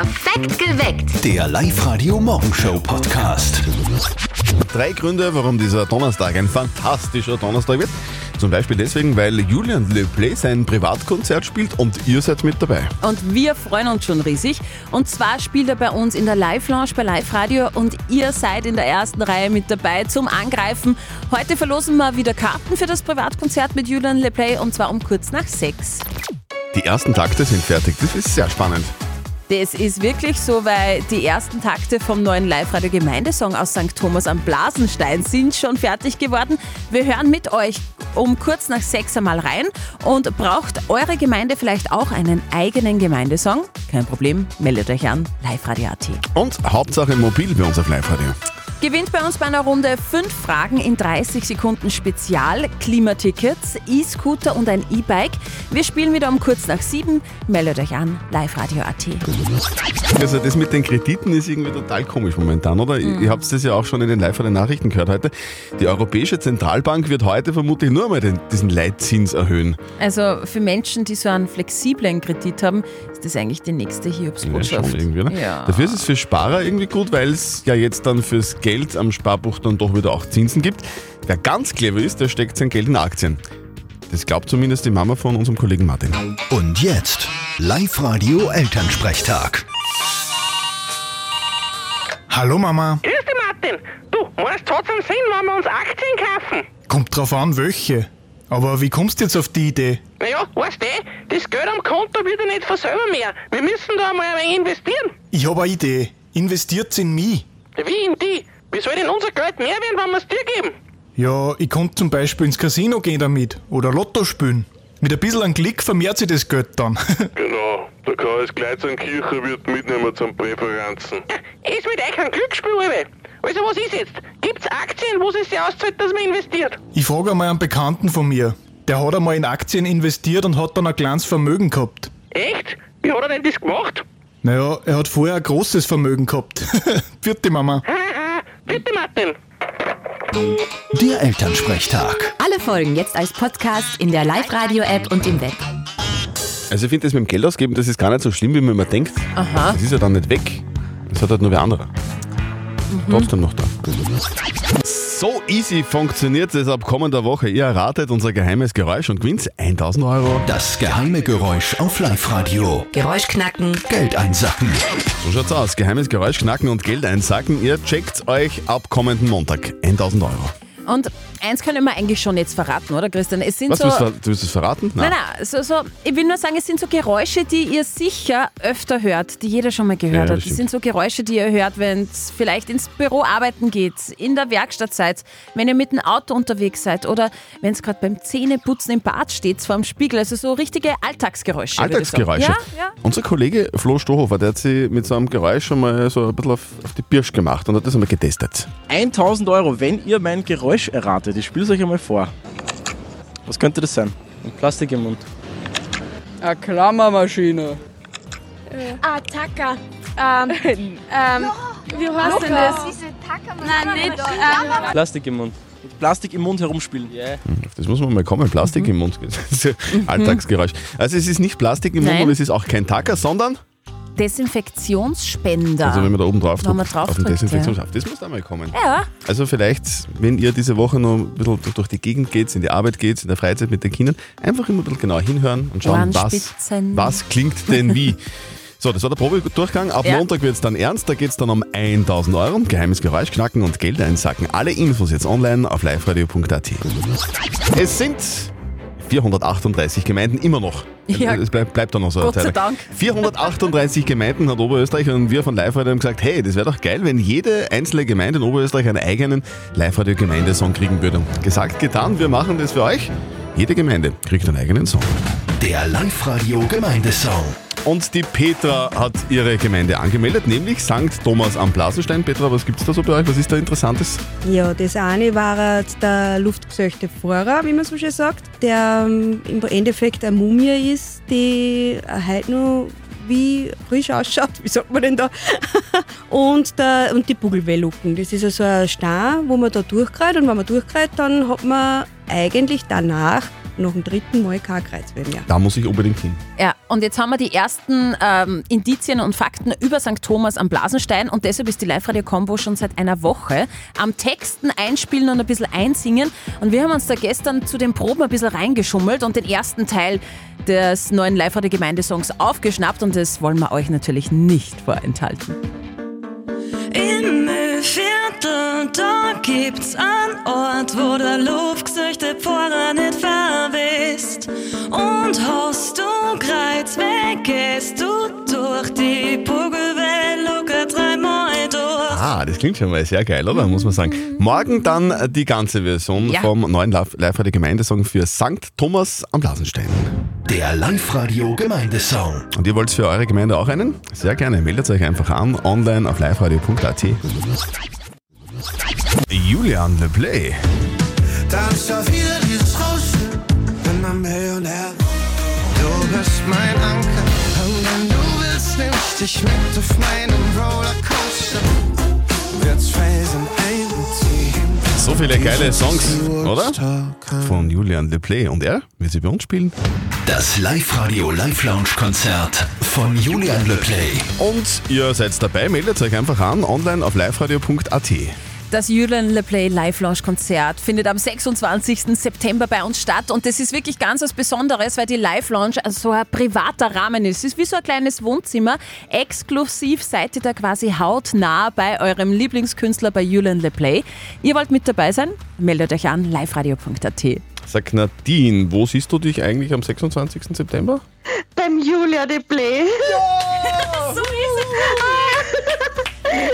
Perfekt geweckt. Der Live-Radio-Morgenshow-Podcast. Drei Gründe, warum dieser Donnerstag ein fantastischer Donnerstag wird. Zum Beispiel deswegen, weil Julian Le Play sein Privatkonzert spielt und ihr seid mit dabei. Und wir freuen uns schon riesig. Und zwar spielt er bei uns in der Live-Lounge bei Live Radio und ihr seid in der ersten Reihe mit dabei zum Angreifen. Heute verlosen wir wieder Karten für das Privatkonzert mit Julian Le Play und zwar um kurz nach sechs. Die ersten Takte sind fertig. Das ist sehr spannend. Das ist wirklich so, weil die ersten Takte vom neuen Live-Radio-Gemeindesong aus St. Thomas am Blasenstein sind schon fertig geworden. Wir hören mit euch um kurz nach sechs einmal rein und braucht eure Gemeinde vielleicht auch einen eigenen Gemeindesong? Kein Problem, meldet euch an, live-radio.at. Und Hauptsache mobil bei uns auf Live-Radio. Gewinnt bei uns bei einer Runde fünf Fragen in 30 Sekunden Spezial, Klimatickets, E-Scooter und ein E-Bike. Wir spielen wieder um kurz nach sieben. Meldet euch an, liveradio.at. Also das mit den Krediten ist irgendwie total komisch momentan, oder? Ihr habt das ja auch schon in den Live-Radio-Nachrichten gehört heute. Die Europäische Zentralbank wird heute vermutlich nur einmal den, diesen Leitzins erhöhen. Also für Menschen, die so einen flexiblen Kredit haben, ist das eigentlich die nächste Ja, Hiobsbotschaft. schon irgendwie, oder? Ja. Dafür ist es für Sparer irgendwie gut, weil es ja jetzt dann fürs Geld am Sparbuch dann doch wieder auch Zinsen gibt. Wer ganz clever ist, der steckt sein Geld in Aktien. Das glaubt zumindest die Mama von unserem Kollegen Martin. Und jetzt Live-Radio-Elternsprechtag. Hallo Mama. Grüß dich, Martin. Du, meinst, hat's einen Sinn, wenn wir uns Aktien kaufen? Kommt drauf an, welche. Aber wie kommst du jetzt auf die Idee? Naja, weißt du, das Geld am Konto wird ja nicht von selber mehr. Wir müssen da einmal ein wenig investieren. Ich habe eine Idee. Investiert's in mich. Wie in die? Wie soll denn unser Geld mehr werden, wenn wir es dir geben? Ja, ich konnte zum Beispiel ins Casino gehen damit. Oder Lotto spielen. Mit ein bisschen an Klick vermehrt sich das Geld dann. Genau, da kann es gleich zum Kirchenwirt mitnehmen zum Präferenzen. Ja, ist mit euch ein Glücksspiel, Alter. Also was ist jetzt? Gibt's Aktien, wo es sich auszahlt, dass man investiert? ich frage einmal einen Bekannten von mir. Der hat einmal in Aktien investiert und hat dann ein kleines Vermögen gehabt. Echt? Wie hat er denn das gemacht? Naja, er hat vorher ein großes Vermögen gehabt. Vierte Mama. Ah, bitte, Martin. Der Elternsprechtag. Alle Folgen jetzt als Podcast in der Live-Radio-App und im Web. Also ich finde das mit dem Geld ausgeben, das ist gar nicht so schlimm, wie man immer denkt. Aha. Das ist ja dann nicht weg. Das hat halt nur wer anderer. Trotzdem noch da. So easy funktioniert es ab kommender Woche. Ihr erratet unser geheimes Geräusch und gewinnt 1000 Euro. Das geheime Geräusch auf Live-Radio. Geräusch knacken, Geld einsacken. So schaut's aus. Geheimes Geräusch knacken und Geld einsacken. Ihr checkt euch ab kommenden Montag 1000 Euro. Und eins können wir eigentlich schon jetzt verraten, oder Christian? Es sind Was, so. willst du, ver- du willst es verraten? Nein, nein, so, so, ich will nur sagen, es sind so Geräusche, die ihr sicher öfter hört, die jeder schon mal gehört Ja, hat. Das stimmt. sind so Geräusche, die ihr hört, wenn es vielleicht ins Büro arbeiten geht, in der Werkstatt seid, wenn ihr mit dem Auto unterwegs seid oder wenn es gerade beim Zähneputzen im Bad steht, vor dem Spiegel. Also so richtige Alltagsgeräusche. Alltagsgeräusche. Ja, ja. Unser Kollege Flo Stohofer, der hat sich mit so einem Geräusch schon mal so ein bisschen auf, auf die Birsch gemacht und hat das einmal getestet. 1000 Euro, wenn ihr mein Geräusch erratet. Ich spiele es euch einmal vor. Was könnte das sein? Ein Plastik im Mund. Eine Klammermaschine. Ah, Tacker. Ähm, ähm, wie heißt denn das? Nein, nicht. Ähm, Plastik im Mund. Mit Plastik im Mund herumspielen. Yeah. Auf Das muss man mal kommen. Plastik im Mund. Das ist ein Alltagsgeräusch. Also es ist nicht Plastik im Mund Nein. und es ist auch kein Tacker, sondern Desinfektionsspender. also wenn man da oben drauf drückt, drauf auf den drückt, Desinfektionshaft. Das muss da mal kommen. ja, Also vielleicht, wenn ihr diese Woche noch ein bisschen durch die Gegend geht, in die Arbeit geht, in der Freizeit mit den Kindern, einfach immer ein bisschen genauer hinhören und schauen, was, was klingt denn wie. So, das war der Probedurchgang. Ab Ja. Montag wird es dann ernst. Da geht es dann um 1000 Euro. Geheimes Geräusch knacken und Geld einsacken. Alle Infos jetzt online auf liveradio.at. Es sind 438 Gemeinden immer noch. Ja. Es bleibt, bleibt da noch so Gott sei. Dank. 438 Gemeinden hat Oberösterreich und wir von Live Radio haben gesagt, hey, das wäre doch geil, wenn jede einzelne Gemeinde in Oberösterreich einen eigenen Live Radio Gemeindesong kriegen würde. Gesagt, getan, wir machen das für euch. Jede Gemeinde kriegt einen eigenen Song. Der Live-Radio-Gemeindesong. Und die Petra hat ihre Gemeinde angemeldet, nämlich St. Thomas am Blasenstein. Petra, was gibt's da so bei euch? Was ist da Interessantes? ja, das eine war der luftgesöchte Pfarrer, wie man so schön sagt, der ähm, im Endeffekt eine Mumie ist, die heute noch wie frisch ausschaut, wie sagt man denn da? und, der, und die Bugelwellucken. Das ist also ein Stein, wo man da durchkreut und wenn man durchkreut, dann hat man eigentlich danach nach dem dritten Mal kein Kreuzweh mehr. Da muss ich unbedingt hin. Ja, und jetzt haben wir die ersten ähm, Indizien und Fakten über St. Thomas am Blasenstein und deshalb ist die Live-Radio-Combo schon seit einer Woche am Texten einspielen und ein bisschen einsingen. Und wir haben uns da gestern zu den Proben ein bisschen reingeschummelt und den ersten Teil des neuen Live-Radio-Gemeindesongs aufgeschnappt und das wollen wir euch natürlich nicht vorenthalten. Im Müllviertel, da gibt's einen Ort, wo der Luftgesüchte Pfarrer nicht verwisst. Und hast du Kreuz weg, gehst du durch die Bugelwelle locker dreimal durch. Ah, das klingt schon mal sehr geil, oder? Muss man sagen. Morgen dann äh, die ganze Version Ja. vom neuen Live- Live-Radio-Gemeindesong für St. Thomas am Blasenstein. Der Live-Radio Gemeindesong. Und ihr wollt für eure Gemeinde auch einen? Sehr gerne. Meldet euch einfach an, online auf liveradio.at. Julian Le Play. Da ist schon wieder dieses Rauschen und Her. Du bist mein Anker und wenn du willst, ich dich mit auf meinen Rollercoaster. Wird's Felsen einziehen. So viele geile Songs, oder? Von Julian Le Play. Und er wird sie bei uns spielen. Das Live-Radio Live-Lounge-Konzert von Julian Le Play. Und ihr seid dabei, meldet euch einfach an, online auf liveradio.at. Das Julian Le Play Live Lounge Konzert findet am 26. September bei uns statt und das ist wirklich ganz was Besonderes, weil die Live Lounge so ein privater Rahmen ist. Es ist wie so ein kleines Wohnzimmer. Exklusiv seid ihr da quasi hautnah bei eurem Lieblingskünstler bei Julian Le Play. Ihr wollt mit dabei sein? Meldet euch an liveradio.at. Sag Nadine, wo siehst du dich eigentlich am 26. September? Beim Julia de Play. so ist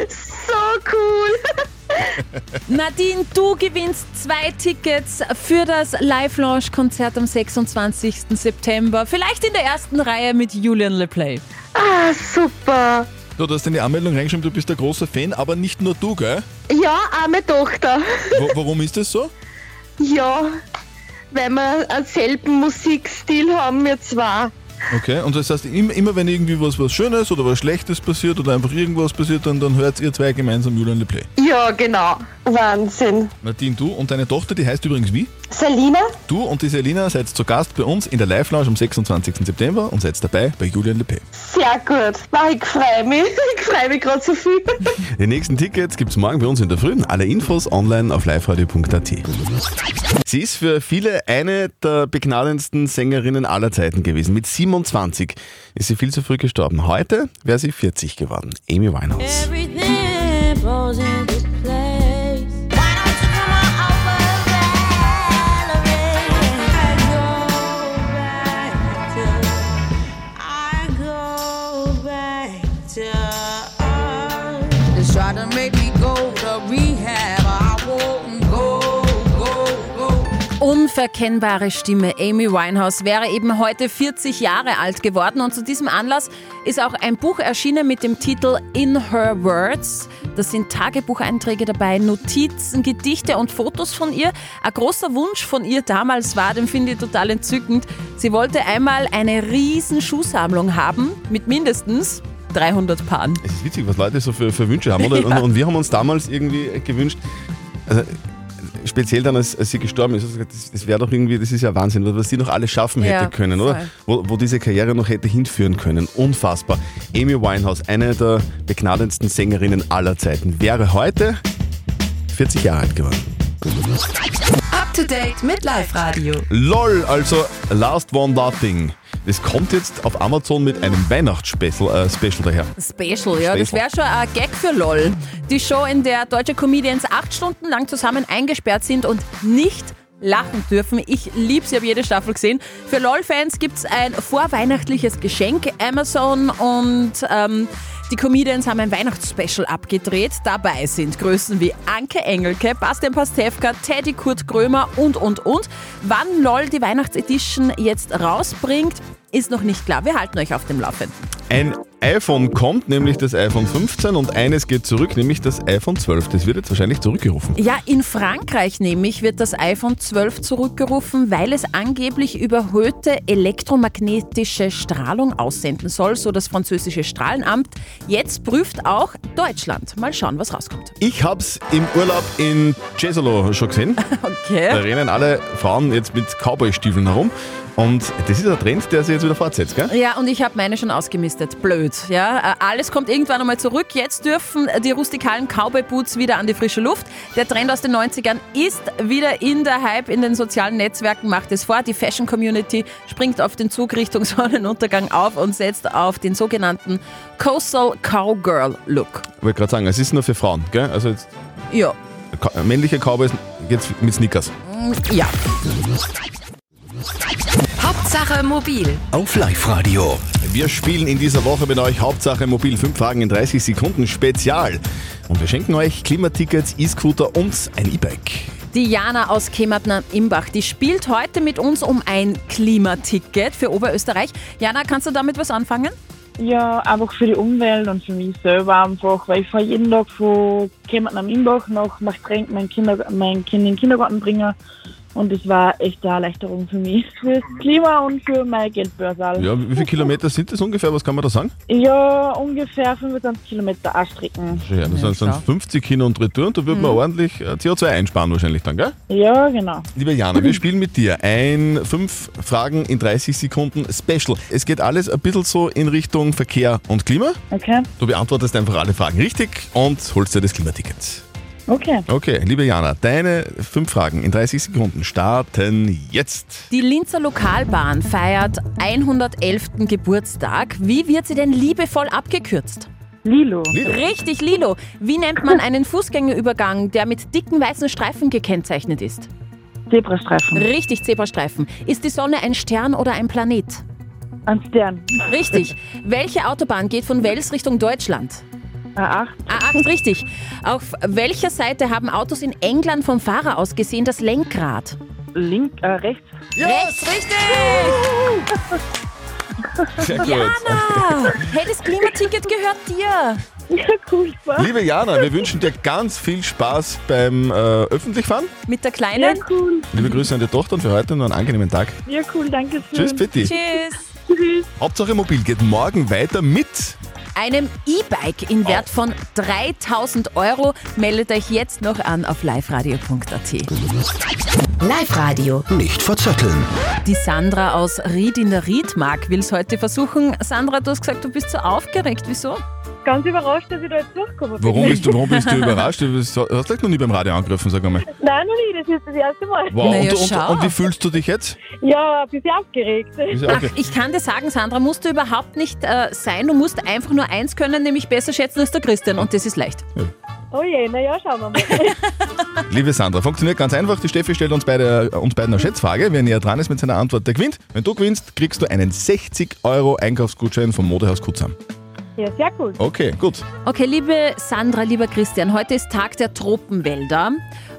So cool. Nadine, du gewinnst zwei Tickets für das Live Lounge Konzert am 26. September. Vielleicht in der ersten Reihe mit Julian Le Play. Ah, super. Du, du hast in die Anmeldung reingeschrieben, du bist ein großer Fan, aber nicht nur du, gell? Ja, auch meine Tochter. Wo, warum ist das so? Ja, weil wir einen selben Musikstil haben, wir zwei. Okay, und das heißt, immer, wenn irgendwie was, was Schönes oder was Schlechtes passiert oder einfach irgendwas passiert, dann, dann hört ihr zwei gemeinsam Julian Le Play. Ja, genau. Wahnsinn. Nadine, du und deine Tochter, die heißt übrigens wie? Selina? Du und die Selina seid zu Gast bei uns in der Live-Lounge am 26. September und seid dabei bei Julian Le Play. Sehr gut. Wow, ich freue mich. Ich freue mich gerade so viel. Die nächsten Tickets gibt es morgen bei uns in der Früh. Alle Infos online auf liveradio.at. Sie ist für viele eine der begnadendsten Sängerinnen aller Zeiten gewesen. Mit 27 ist sie viel zu früh gestorben. Heute wäre sie 40 geworden. Amy Winehouse. Everything try to make me go to rehab. I won't go. Unverkennbare Stimme Amy Winehouse wäre eben heute 40 Jahre alt geworden und zu diesem Anlass ist auch ein Buch erschienen mit dem Titel In Her Words. Das sind Tagebucheinträge dabei, Notizen, Gedichte und Fotos von ihr. Ein großer Wunsch von ihr damals war, den finde ich total entzückend, sie wollte einmal eine riesen Schuhsammlung haben mit mindestens 300 Paaren. Es ist witzig, was Leute so für, für Wünsche haben. Oder? Ja. Und, und wir haben uns damals irgendwie gewünscht, also speziell dann, als, als sie gestorben ist, das, das wäre doch irgendwie, das ist ja Wahnsinn, was sie noch alles schaffen hätte Ja, können, oder? Wo, wo diese Karriere noch hätte hinführen können. Unfassbar. Amy Winehouse, eine der begnadendsten Sängerinnen aller Zeiten, wäre heute 40 Jahre alt geworden. Up to date mit Live Radio. LOL, also Last One Laughing. Das kommt jetzt auf Amazon mit einem Weihnachtsspecial äh, Special daher. Special, ja, das Special. wäre schon ein Gag für LOL. Die Show, in der deutsche Comedians acht Stunden lang zusammen eingesperrt sind und nicht lachen dürfen. Ich liebe sie, habe jede Staffel gesehen. Für LOL-Fans gibt es ein vorweihnachtliches Geschenk. Amazon und ähm, die Comedians haben ein Weihnachtsspecial abgedreht. Dabei sind Größen wie Anke Engelke, Bastian Pastewka, Teddy Kurt Krömer und, und, und. Wann LOL die Weihnachtsedition jetzt rausbringt, ist noch nicht klar. Wir halten euch auf dem Laufenden. Ein iPhone kommt, nämlich das iPhone 15 und eines geht zurück, nämlich das iPhone 12. Das wird jetzt wahrscheinlich zurückgerufen. Ja, in Frankreich nämlich wird das iPhone 12 zurückgerufen, weil es angeblich überhöhte elektromagnetische Strahlung aussenden soll, so das französische Strahlenamt. Jetzt prüft auch Deutschland. Mal schauen, was rauskommt. Ich hab's im Urlaub in Cesolo schon gesehen. Okay. Da rennen alle Frauen jetzt mit Cowboy-Stiefeln herum. Und das ist ein Trend, der sich jetzt wieder fortsetzt, gell? Ja, und ich habe meine schon ausgemistet. Blöd. Ja, Äh, alles kommt irgendwann einmal zurück. Jetzt dürfen die rustikalen Cowboy-Boots wieder an die frische Luft. Der Trend aus den 90ern ist wieder in der Hype in den sozialen Netzwerken, macht es vor. Die Fashion-Community springt auf den Zug Richtung Sonnenuntergang auf und setzt auf den sogenannten Coastal Cowgirl-Look. Ich wollte gerade sagen, es ist nur für Frauen, gell? Also jetzt, Ja. Männliche Cowboys geht's mit Sneakers. Ja. Hauptsache mobil. Auf Live-Radio. Wir spielen in dieser Woche mit euch Hauptsache Mobil 5 Fragen in 30 Sekunden Spezial. Und wir schenken euch Klimatickets, E-Scooter und ein E-Bike. Die Jana aus Kemmertner Imbach, die spielt heute mit uns um ein Klimaticket für Oberösterreich. Jana, kannst du damit was anfangen? Ja, einfach für die Umwelt und für mich selber einfach, weil ich fahre jeden Tag von Kempten am Imbach nach Machtrenk mein, Kinder, mein Kind in den Kindergarten bringen und das war echt eine Erleichterung für mich, fürs Klima und für meine Geldbörse. Ja, wie viele Kilometer sind das ungefähr? Was kann man da sagen? Ja, ungefähr 25 Kilometer Anstrecken. Ja, das sind, sind 50 hin und retour und da wird man Mhm. ordentlich äh, CO2 einsparen wahrscheinlich dann, gell? Ja, genau. Liebe Jana, wir spielen mit dir ein 5 Fragen in 30 Sekunden Special. Es geht alles ein bisschen so in Richtung Verkehr und Klima. Okay. Du beantwortest einfach alle Fragen richtig und holst dir das Klimaticket. Okay. Okay, liebe Jana, deine 5 Fragen in 30 Sekunden starten jetzt. Die Linzer Lokalbahn feiert 111. Geburtstag. Wie wird sie denn liebevoll abgekürzt? Lilo. Lilo. Richtig, Lilo. Wie nennt man einen Fußgängerübergang, der mit dicken weißen Streifen gekennzeichnet ist? Zebrastreifen. Richtig, Zebrastreifen. Ist die Sonne ein Stern oder ein Planet? Ein Stern. Richtig. Welche Autobahn geht von Wels Richtung Deutschland? A8. A8, richtig. Auf welcher Seite haben Autos in England vom Fahrer aus gesehen das Lenkrad? Link, äh, rechts. Rechts, richtig! Sehr gut. Jana! Hey, das Klimaticket gehört dir. Ja, cool. Liebe Jana, wir wünschen dir ganz viel Spaß beim äh, Öffentlichfahren. Mit der Ja, Kleinen? cool. Liebe Grüße an die Tochter und für heute noch einen angenehmen Tag. Ja, cool, danke schön. Tschüss, Pitti. Tschüss. Tschüss. Hauptsache Mobil geht morgen weiter mit Einem E-Bike in Wert von 3000 Euro. Meldet euch jetzt noch an auf liveradio.at. Live-Radio. Nicht verzetteln. Die Sandra aus Ried in der Riedmark will es heute versuchen. Sandra, du hast gesagt, du bist so aufgeregt. Wieso? Ganz überrascht, dass ich da jetzt durchkomme. Warum bist du, warum bist du überrascht? Du bist- hast du noch nie beim Radio angegriffen, sag einmal. Nein, noch nie, das ist das erste Mal. Wow, Naja, und, und, schau. und wie fühlst du dich jetzt? Ja, ein bisschen aufgeregt. Ja Ach, ich kann dir sagen, Sandra, musst du überhaupt nicht äh, sein. Du musst einfach nur eins können, nämlich besser schätzen als der Christian. Und das ist leicht. Oh je, na ja, schauen wir mal. Liebe Sandra, funktioniert ganz einfach. Die Steffi stellt uns, beide, uns beiden eine Schätzfrage. Wer näher dran ist mit seiner Antwort, der gewinnt. Wenn du gewinnst, kriegst du einen 60 Euro Einkaufsgutschein vom Modehaus Kutzam. Ja, sehr cool. Okay, gut. Okay, liebe Sandra, lieber Christian, heute ist Tag der Tropenwälder.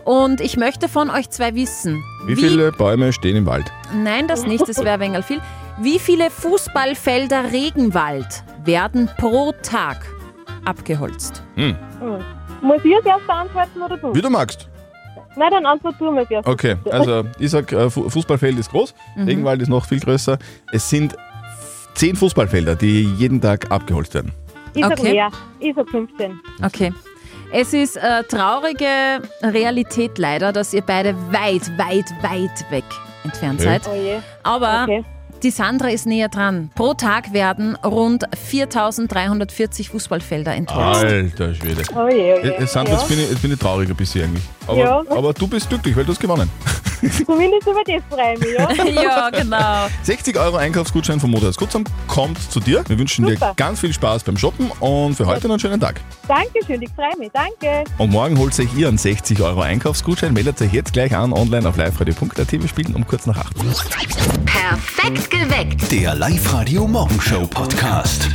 Und ich möchte von euch zwei wissen. Wie, viele Bäume stehen im Wald? Nein, das nicht, das wäre ein wenig viel. Wie viele Fußballfelder Regenwald werden pro Tag abgeholzt? Hm. Hm. Muss ich als erster antworten oder du? Wie du magst. Nein, dann antwort du mal als erstes. Okay, also ich sag, äh, Fu- Fußballfeld ist groß, Mhm. Regenwald ist noch viel größer. Es sind zehn Fußballfelder, die jeden Tag abgeholzt werden. Ich sag Okay. mehr. Ich sag 15. Okay. Es ist äh, traurige Realität leider, dass ihr beide weit, weit, weit weg entfernt Okay. seid. Oh je. Aber Okay. die Sandra ist näher dran. Pro Tag werden rund 4340 Fußballfelder entholzt. Alter Schwede. Oh je, oh je. Äh, Sandra, ja. jetzt, bin ich, jetzt bin ich traurig ein bisschen eigentlich. Aber, Ja. aber du bist glücklich, weil du hast gewonnen. Zumindest über das freue ich mich, ja. ja, genau. 60 Euro Einkaufsgutschein vom Motorhaus Kutzam kommt zu dir. Wir wünschen dir Super. ganz viel Spaß beim Shoppen und für heute noch einen schönen Tag. Dankeschön, ich freue mich. Danke. Und morgen holt euch ihr einen 60 Euro Einkaufsgutschein. Meldet euch jetzt gleich an online auf liveradio.at. Wir spielen um kurz nach 8. Perfekt geweckt. Der Live-Radio Morgenshow Podcast.